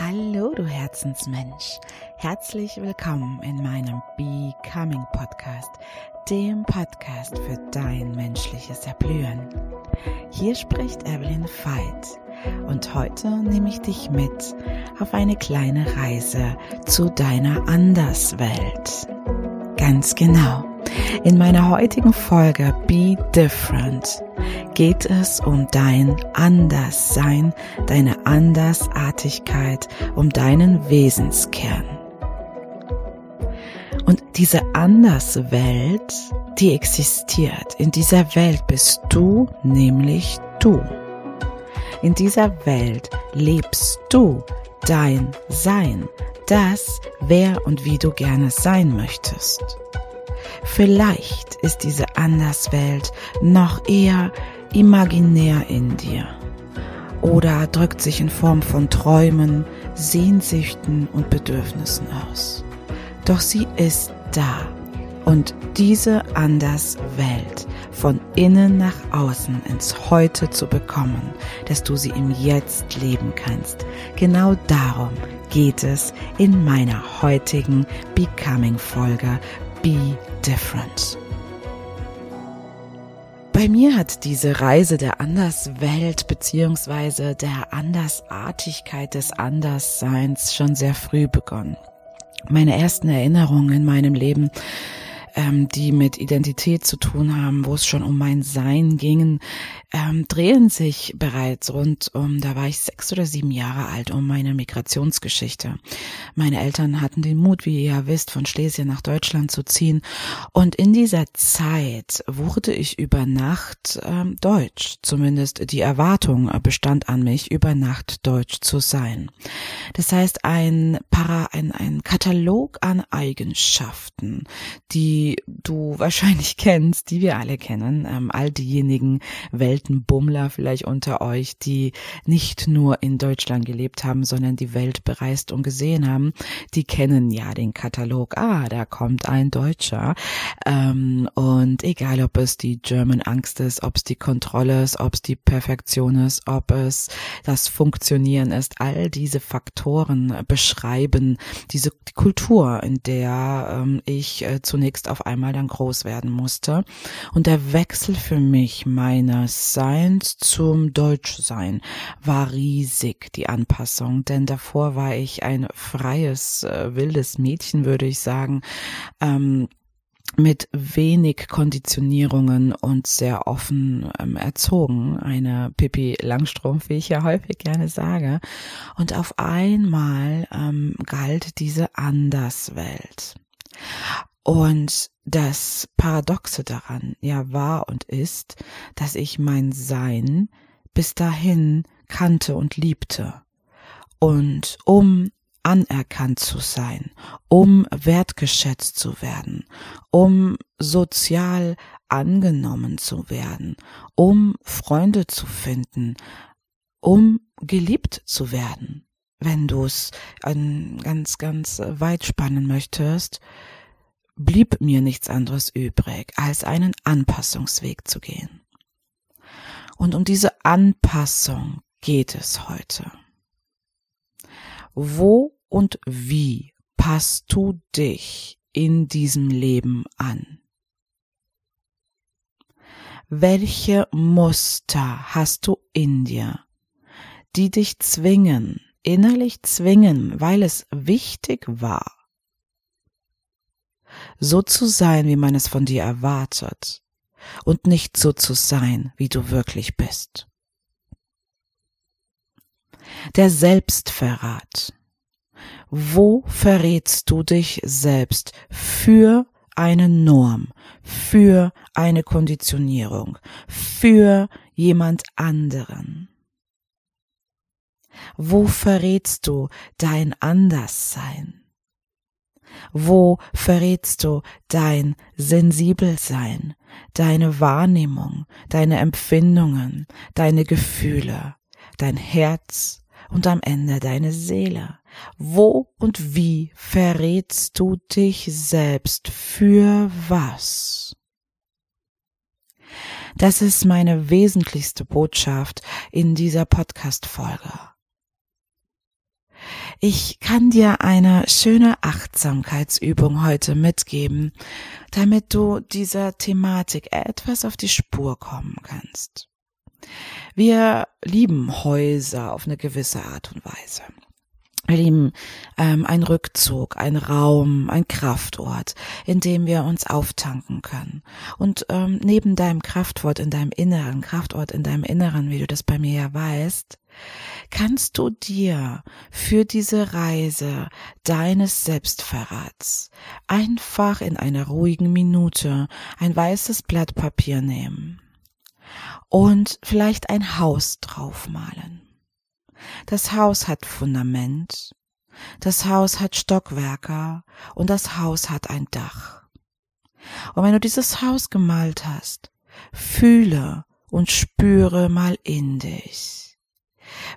Hallo, du Herzensmensch. Herzlich willkommen in meinem Becoming Podcast, dem Podcast für dein menschliches Erblühen. Hier spricht Evelyn Veit und heute nehme ich dich mit auf eine kleine Reise zu deiner Anderswelt. Ganz genau. In meiner heutigen Folge Be Different geht es um dein Anderssein, deine Andersartigkeit, um deinen Wesenskern. Und diese Anderswelt, die existiert. In dieser Welt bist du nämlich du. In dieser Welt lebst du dein Sein, das, wer und wie du gerne sein möchtest. Vielleicht ist diese Anderswelt noch eher imaginär in dir oder drückt sich in Form von Träumen, Sehnsüchten und Bedürfnissen aus. Doch sie ist da und diese Anderswelt von innen nach außen ins Heute zu bekommen, dass du sie im Jetzt leben kannst. Genau darum geht es in meiner heutigen Becoming Folge Be Different. Bei mir hat diese Reise der Anderswelt beziehungsweise der Andersartigkeit des Andersseins schon sehr früh begonnen. Meine ersten Erinnerungen in meinem Leben ähm, die mit Identität zu tun haben, wo es schon um mein Sein ging, ähm, drehen sich bereits rund um, da war ich sechs oder sieben Jahre alt, um meine Migrationsgeschichte. Meine Eltern hatten den Mut, wie ihr ja wisst, von Schlesien nach Deutschland zu ziehen. Und in dieser Zeit wurde ich über Nacht ähm, Deutsch. Zumindest die Erwartung bestand an mich, über Nacht Deutsch zu sein. Das heißt, ein Para, ein, ein Katalog an Eigenschaften, die du wahrscheinlich kennst, die wir alle kennen, ähm, all diejenigen Weltenbummler vielleicht unter euch, die nicht nur in Deutschland gelebt haben, sondern die Welt bereist und gesehen haben, die kennen ja den Katalog. Ah, da kommt ein Deutscher. Ähm, und egal, ob es die German Angst ist, ob es die Kontrolle ist, ob es die Perfektion ist, ob es das Funktionieren ist, all diese Faktoren beschreiben diese die Kultur, in der ähm, ich äh, zunächst auf einmal dann groß werden musste. Und der Wechsel für mich meines Seins zum Deutschsein war riesig, die Anpassung. Denn davor war ich ein freies, äh, wildes Mädchen, würde ich sagen. Ähm, mit wenig Konditionierungen und sehr offen ähm, erzogen. Eine Pippi Langstrumpf, wie ich ja häufig gerne sage. Und auf einmal ähm, galt diese Anderswelt. Und das Paradoxe daran ja war und ist, dass ich mein Sein bis dahin kannte und liebte. Und um anerkannt zu sein, um wertgeschätzt zu werden, um sozial angenommen zu werden, um Freunde zu finden, um geliebt zu werden, wenn du es ganz, ganz weit spannen möchtest, blieb mir nichts anderes übrig, als einen Anpassungsweg zu gehen. Und um diese Anpassung geht es heute. Wo und wie passt du dich in diesem Leben an? Welche Muster hast du in dir, die dich zwingen, innerlich zwingen, weil es wichtig war, so zu sein, wie man es von dir erwartet, und nicht so zu sein, wie du wirklich bist. Der Selbstverrat. Wo verrätst du dich selbst für eine Norm, für eine Konditionierung, für jemand anderen? Wo verrätst du dein Anderssein? Wo verrätst du dein Sensibelsein, deine Wahrnehmung, deine Empfindungen, deine Gefühle, dein Herz und am Ende deine Seele? Wo und wie verrätst du dich selbst für was? Das ist meine wesentlichste Botschaft in dieser Podcast-Folge. Ich kann dir eine schöne Achtsamkeitsübung heute mitgeben, damit du dieser Thematik etwas auf die Spur kommen kannst. Wir lieben Häuser auf eine gewisse Art und Weise. Lieben ähm, ein Rückzug, ein Raum, ein Kraftort, in dem wir uns auftanken können. Und ähm, neben deinem Kraftort in deinem Inneren, Kraftort in deinem Inneren, wie du das bei mir ja weißt, kannst du dir für diese Reise deines Selbstverrats einfach in einer ruhigen Minute ein weißes Blatt Papier nehmen und vielleicht ein Haus draufmalen. Das Haus hat Fundament, das Haus hat Stockwerke und das Haus hat ein Dach. Und wenn du dieses Haus gemalt hast, fühle und spüre mal in dich.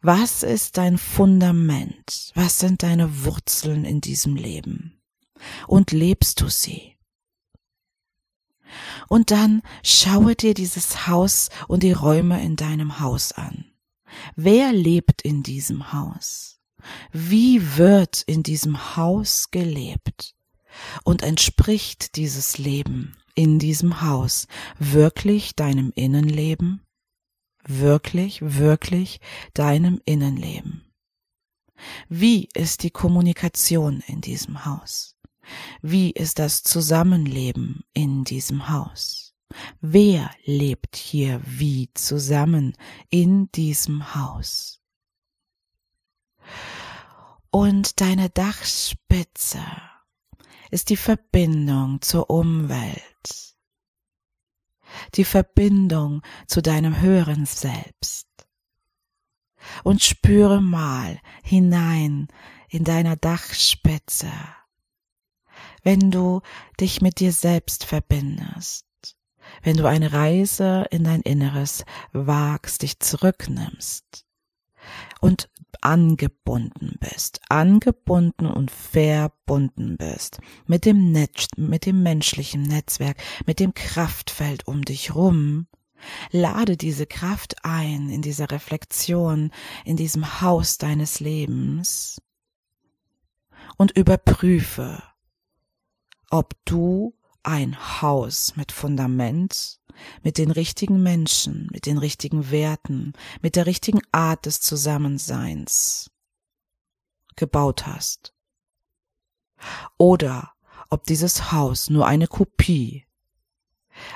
Was ist dein Fundament? Was sind deine Wurzeln in diesem Leben? Und lebst du sie? Und dann schaue dir dieses Haus und die Räume in deinem Haus an. Wer lebt in diesem Haus? Wie wird in diesem Haus gelebt? Und entspricht dieses Leben in diesem Haus wirklich deinem Innenleben? Wirklich, wirklich deinem Innenleben? Wie ist die Kommunikation in diesem Haus? Wie ist das Zusammenleben in diesem Haus? Wer lebt hier wie zusammen in diesem Haus? Und deine Dachspitze ist die Verbindung zur Umwelt, die Verbindung zu deinem höheren Selbst. Und spüre mal hinein in deiner Dachspitze, wenn du dich mit dir selbst verbindest wenn du eine Reise in dein Inneres wagst, dich zurücknimmst und angebunden bist, angebunden und verbunden bist mit dem Netz, mit dem menschlichen Netzwerk, mit dem Kraftfeld um dich rum, lade diese Kraft ein in dieser Reflexion, in diesem Haus deines Lebens und überprüfe, ob du ein Haus mit Fundament, mit den richtigen Menschen, mit den richtigen Werten, mit der richtigen Art des Zusammenseins gebaut hast. Oder ob dieses Haus nur eine Kopie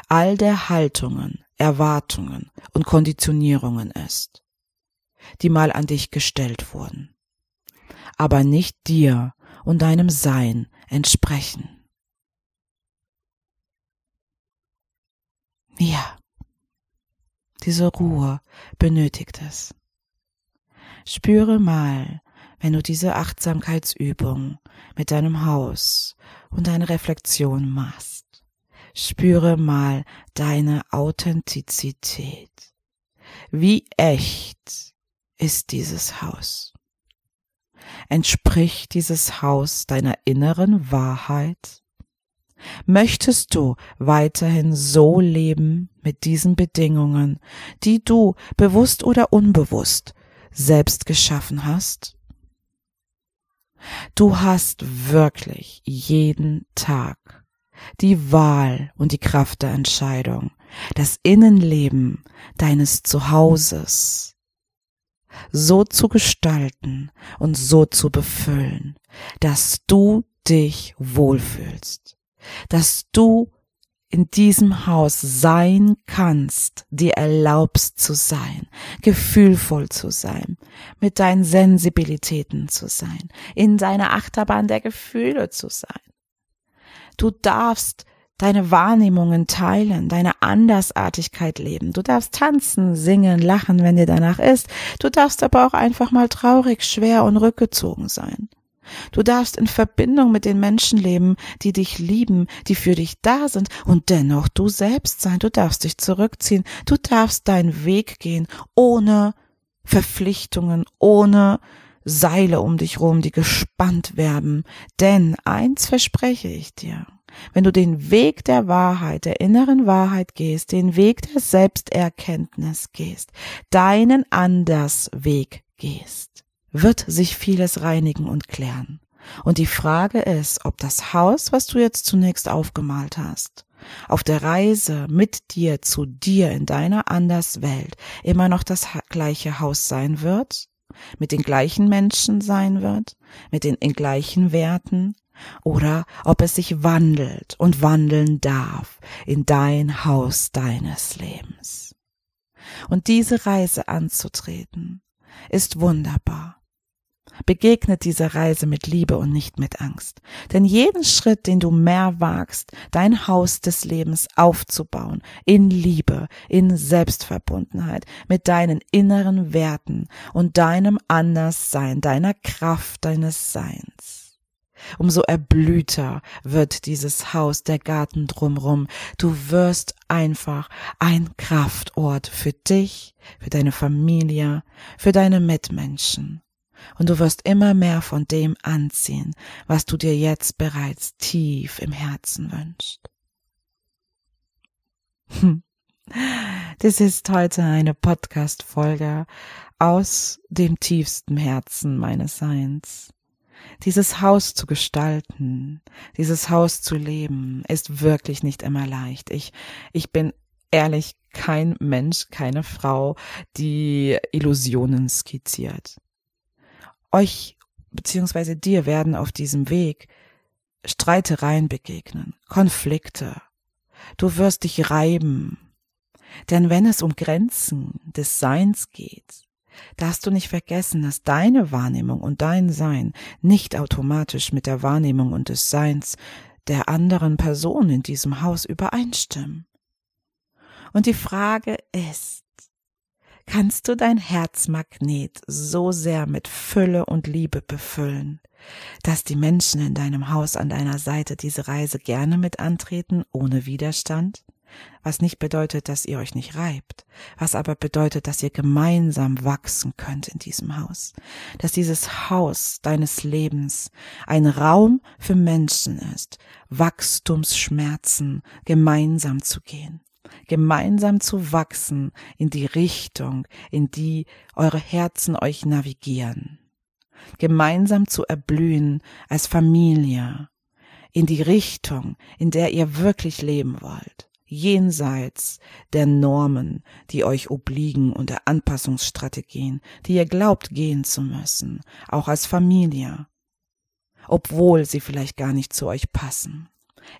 all der Haltungen, Erwartungen und Konditionierungen ist, die mal an dich gestellt wurden, aber nicht dir und deinem Sein entsprechen. Ja, diese Ruhe benötigt es. Spüre mal, wenn du diese Achtsamkeitsübung mit deinem Haus und deiner Reflexion machst. Spüre mal deine Authentizität. Wie echt ist dieses Haus? Entspricht dieses Haus deiner inneren Wahrheit? Möchtest du weiterhin so leben mit diesen Bedingungen, die du bewusst oder unbewusst selbst geschaffen hast? Du hast wirklich jeden Tag die Wahl und die Kraft der Entscheidung, das Innenleben deines Zuhauses so zu gestalten und so zu befüllen, dass du dich wohlfühlst dass du in diesem Haus sein kannst, dir erlaubst zu sein, gefühlvoll zu sein, mit deinen Sensibilitäten zu sein, in deiner Achterbahn der Gefühle zu sein. Du darfst deine Wahrnehmungen teilen, deine Andersartigkeit leben. Du darfst tanzen, singen, lachen, wenn dir danach ist. Du darfst aber auch einfach mal traurig, schwer und rückgezogen sein. Du darfst in Verbindung mit den Menschen leben, die dich lieben, die für dich da sind und dennoch du selbst sein. Du darfst dich zurückziehen. Du darfst deinen Weg gehen, ohne Verpflichtungen, ohne Seile um dich rum, die gespannt werden. Denn eins verspreche ich dir. Wenn du den Weg der Wahrheit, der inneren Wahrheit gehst, den Weg der Selbsterkenntnis gehst, deinen Andersweg gehst, wird sich vieles reinigen und klären. Und die Frage ist, ob das Haus, was du jetzt zunächst aufgemalt hast, auf der Reise mit dir zu dir in deiner Anderswelt immer noch das gleiche Haus sein wird, mit den gleichen Menschen sein wird, mit den gleichen Werten, oder ob es sich wandelt und wandeln darf in dein Haus deines Lebens. Und diese Reise anzutreten, ist wunderbar. Begegnet dieser Reise mit Liebe und nicht mit Angst. Denn jeden Schritt, den du mehr wagst, dein Haus des Lebens aufzubauen, in Liebe, in Selbstverbundenheit, mit deinen inneren Werten und deinem Anderssein, deiner Kraft deines Seins. Umso erblühter wird dieses Haus, der Garten drumrum. Du wirst einfach ein Kraftort für dich, für deine Familie, für deine Mitmenschen und du wirst immer mehr von dem anziehen, was du dir jetzt bereits tief im Herzen wünschst. Hm. Das ist heute eine Podcast-Folge aus dem tiefsten Herzen meines Seins. Dieses Haus zu gestalten, dieses Haus zu leben, ist wirklich nicht immer leicht. Ich, ich bin ehrlich kein Mensch, keine Frau, die Illusionen skizziert euch beziehungsweise dir werden auf diesem Weg Streitereien begegnen, Konflikte. Du wirst dich reiben. Denn wenn es um Grenzen des Seins geht, darfst du nicht vergessen, dass deine Wahrnehmung und dein Sein nicht automatisch mit der Wahrnehmung und des Seins der anderen Person in diesem Haus übereinstimmen. Und die Frage ist, kannst du dein Herzmagnet so sehr mit Fülle und Liebe befüllen, dass die Menschen in deinem Haus an deiner Seite diese Reise gerne mit antreten, ohne Widerstand? Was nicht bedeutet, dass ihr euch nicht reibt, was aber bedeutet, dass ihr gemeinsam wachsen könnt in diesem Haus, dass dieses Haus deines Lebens ein Raum für Menschen ist, Wachstumsschmerzen gemeinsam zu gehen gemeinsam zu wachsen in die Richtung, in die eure Herzen euch navigieren, gemeinsam zu erblühen als Familie, in die Richtung, in der ihr wirklich leben wollt, jenseits der Normen, die euch obliegen und der Anpassungsstrategien, die ihr glaubt gehen zu müssen, auch als Familie, obwohl sie vielleicht gar nicht zu euch passen.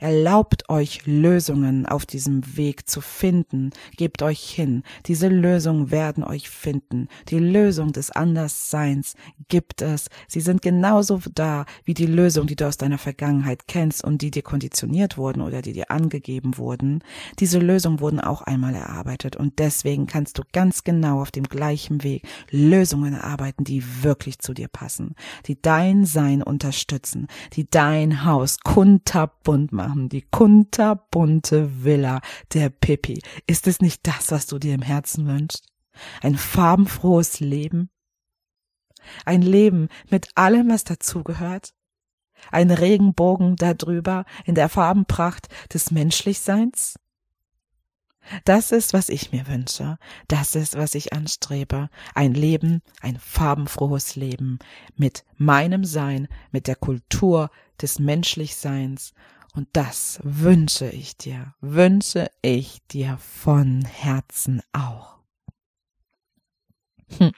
Erlaubt euch Lösungen auf diesem Weg zu finden. Gebt euch hin. Diese Lösungen werden euch finden. Die Lösung des Andersseins gibt es. Sie sind genauso da wie die Lösung, die du aus deiner Vergangenheit kennst und die dir konditioniert wurden oder die dir angegeben wurden. Diese Lösungen wurden auch einmal erarbeitet und deswegen kannst du ganz genau auf dem gleichen Weg Lösungen erarbeiten, die wirklich zu dir passen, die dein Sein unterstützen, die dein Haus kunterbunt machen, die kunterbunte Villa der Pippi. Ist es nicht das, was du dir im Herzen wünschst? Ein farbenfrohes Leben? Ein Leben mit allem, was dazugehört? Ein Regenbogen darüber in der Farbenpracht des Menschlichseins? Das ist, was ich mir wünsche. Das ist, was ich anstrebe. Ein Leben, ein farbenfrohes Leben mit meinem Sein, mit der Kultur des Menschlichseins und das wünsche ich dir, wünsche ich dir von Herzen auch. Hm.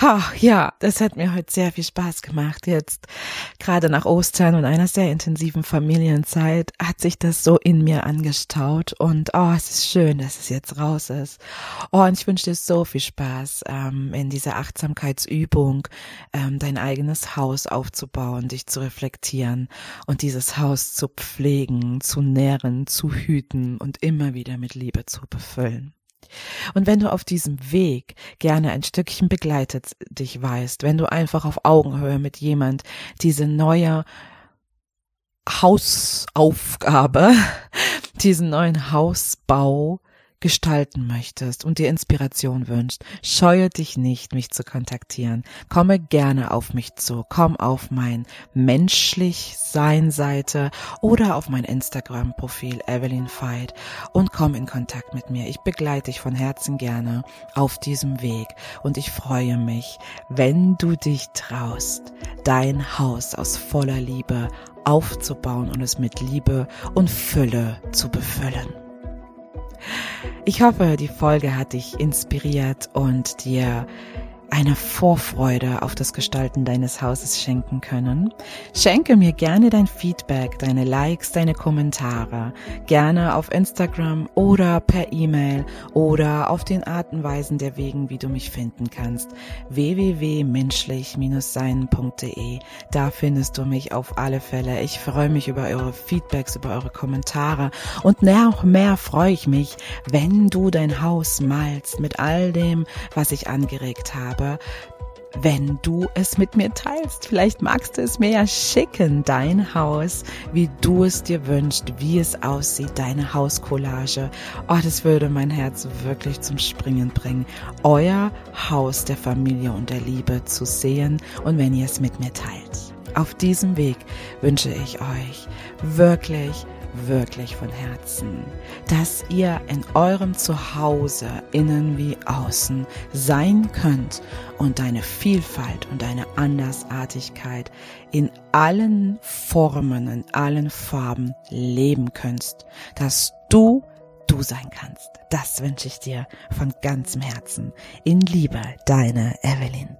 Ach, ja, das hat mir heute sehr viel Spaß gemacht. Jetzt, gerade nach Ostern und einer sehr intensiven Familienzeit, hat sich das so in mir angestaut. Und oh, es ist schön, dass es jetzt raus ist. Oh, und ich wünsche dir so viel Spaß ähm, in dieser Achtsamkeitsübung, ähm, dein eigenes Haus aufzubauen, dich zu reflektieren und dieses Haus zu pflegen, zu nähren, zu hüten und immer wieder mit Liebe zu befüllen. Und wenn du auf diesem Weg gerne ein Stückchen begleitet dich weißt, wenn du einfach auf Augenhöhe mit jemand diese neue Hausaufgabe, diesen neuen Hausbau gestalten möchtest und dir Inspiration wünscht, scheue dich nicht, mich zu kontaktieren. Komme gerne auf mich zu. Komm auf mein menschlich Sein Seite oder auf mein Instagram Profil Evelyn Veit und komm in Kontakt mit mir. Ich begleite dich von Herzen gerne auf diesem Weg und ich freue mich, wenn du dich traust, dein Haus aus voller Liebe aufzubauen und es mit Liebe und Fülle zu befüllen. Ich hoffe, die Folge hat dich inspiriert und dir eine Vorfreude auf das Gestalten deines Hauses schenken können. Schenke mir gerne dein Feedback, deine Likes, deine Kommentare, gerne auf Instagram oder per E-Mail oder auf den Arten Weisen der Wegen, wie du mich finden kannst. www.menschlich-sein.de. Da findest du mich auf alle Fälle. Ich freue mich über eure Feedbacks, über eure Kommentare und noch mehr freue ich mich, wenn du dein Haus malst mit all dem, was ich angeregt habe habe, wenn du es mit mir teilst. Vielleicht magst du es mir ja schicken, dein Haus, wie du es dir wünschst, wie es aussieht, deine Hauskollage. Oh, das würde mein Herz wirklich zum Springen bringen, euer Haus der Familie und der Liebe zu sehen und wenn ihr es mit mir teilt. Auf diesem Weg wünsche ich euch wirklich wirklich von Herzen, dass ihr in eurem Zuhause, innen wie außen, sein könnt und deine Vielfalt und deine Andersartigkeit in allen Formen, in allen Farben leben könnt, dass du du sein kannst. Das wünsche ich dir von ganzem Herzen. In Liebe, deine Evelyn.